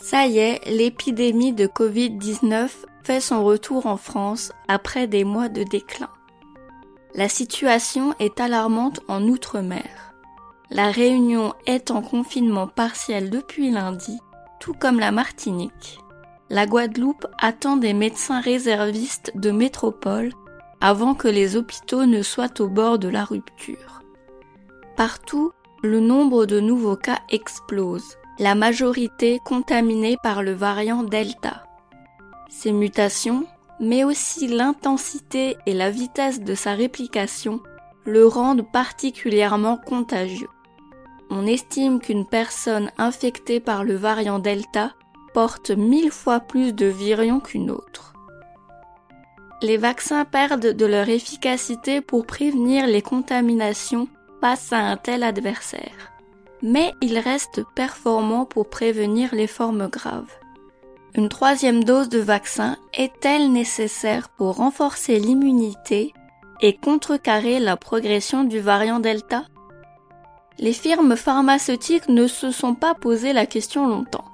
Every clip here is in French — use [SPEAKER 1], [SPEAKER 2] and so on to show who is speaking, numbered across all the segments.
[SPEAKER 1] Ça y est, l'épidémie de Covid-19 fait son retour en France après des mois de déclin. La situation est alarmante en Outre-mer. La Réunion est en confinement partiel depuis lundi, tout comme la Martinique. La Guadeloupe attend des médecins réservistes de métropole avant que les hôpitaux ne soient au bord de la rupture. Partout, le nombre de nouveaux cas explose la majorité contaminée par le variant Delta. Ces mutations, mais aussi l'intensité et la vitesse de sa réplication, le rendent particulièrement contagieux. On estime qu'une personne infectée par le variant Delta porte mille fois plus de virions qu'une autre. Les vaccins perdent de leur efficacité pour prévenir les contaminations face à un tel adversaire mais il reste performant pour prévenir les formes graves. Une troisième dose de vaccin est-elle nécessaire pour renforcer l'immunité et contrecarrer la progression du variant Delta? Les firmes pharmaceutiques ne se sont pas posé la question longtemps.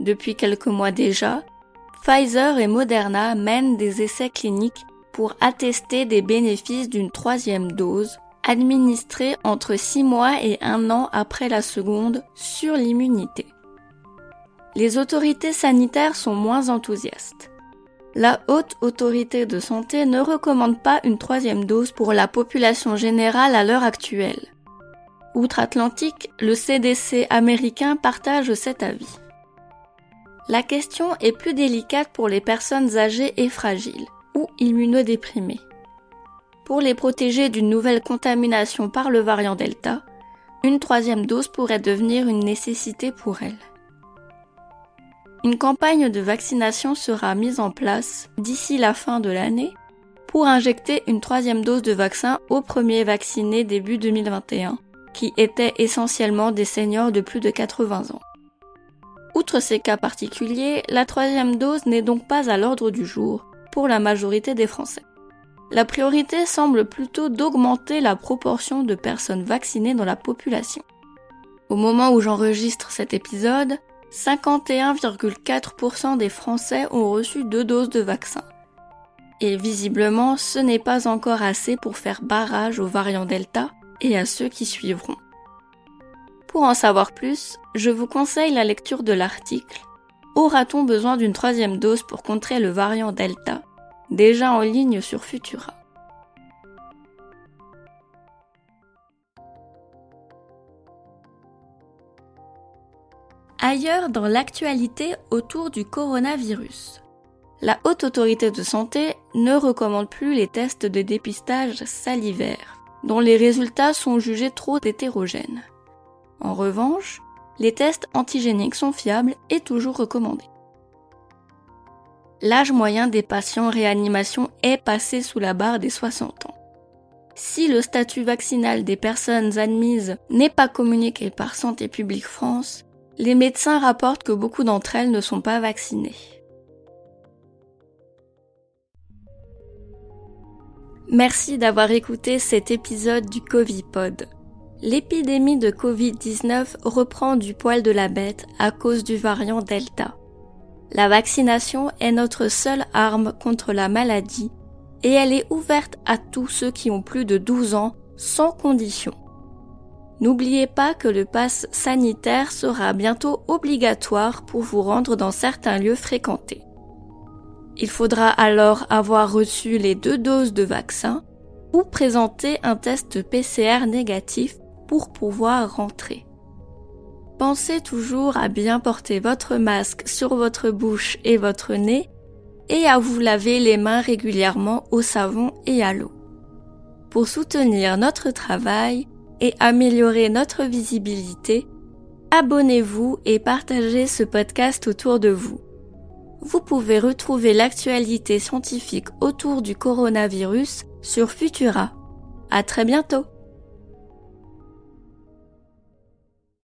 [SPEAKER 1] Depuis quelques mois déjà, Pfizer et Moderna mènent des essais cliniques pour attester des bénéfices d'une troisième dose administrée entre 6 mois et 1 an après la seconde sur l'immunité. Les autorités sanitaires sont moins enthousiastes. La haute autorité de santé ne recommande pas une troisième dose pour la population générale à l'heure actuelle. Outre-Atlantique, le CDC américain partage cet avis. La question est plus délicate pour les personnes âgées et fragiles ou immunodéprimées pour les protéger d'une nouvelle contamination par le variant Delta, une troisième dose pourrait devenir une nécessité pour elles. Une campagne de vaccination sera mise en place d'ici la fin de l'année pour injecter une troisième dose de vaccin aux premiers vaccinés début 2021, qui étaient essentiellement des seniors de plus de 80 ans. Outre ces cas particuliers, la troisième dose n'est donc pas à l'ordre du jour pour la majorité des Français la priorité semble plutôt d'augmenter la proportion de personnes vaccinées dans la population. Au moment où j'enregistre cet épisode, 51,4% des Français ont reçu deux doses de vaccin. Et visiblement, ce n'est pas encore assez pour faire barrage aux variants Delta et à ceux qui suivront. Pour en savoir plus, je vous conseille la lecture de l'article Aura-t-on besoin d'une troisième dose pour contrer le variant Delta? Déjà en ligne sur Futura. Ailleurs dans l'actualité autour du coronavirus. La Haute Autorité de Santé ne recommande plus les tests de dépistage salivaire, dont les résultats sont jugés trop hétérogènes. En revanche, les tests antigéniques sont fiables et toujours recommandés l'âge moyen des patients en réanimation est passé sous la barre des 60 ans. Si le statut vaccinal des personnes admises n'est pas communiqué par Santé publique France, les médecins rapportent que beaucoup d'entre elles ne sont pas vaccinées. Merci d'avoir écouté cet épisode du Covipod. L'épidémie de Covid-19 reprend du poil de la bête à cause du variant Delta. La vaccination est notre seule arme contre la maladie et elle est ouverte à tous ceux qui ont plus de 12 ans sans condition. N'oubliez pas que le pass sanitaire sera bientôt obligatoire pour vous rendre dans certains lieux fréquentés. Il faudra alors avoir reçu les deux doses de vaccin ou présenter un test PCR négatif pour pouvoir rentrer. Pensez toujours à bien porter votre masque sur votre bouche et votre nez et à vous laver les mains régulièrement au savon et à l'eau. Pour soutenir notre travail et améliorer notre visibilité, abonnez-vous et partagez ce podcast autour de vous. vous pouvez retrouver l'actualité scientifique autour du coronavirus sur Futura. À très bientôt!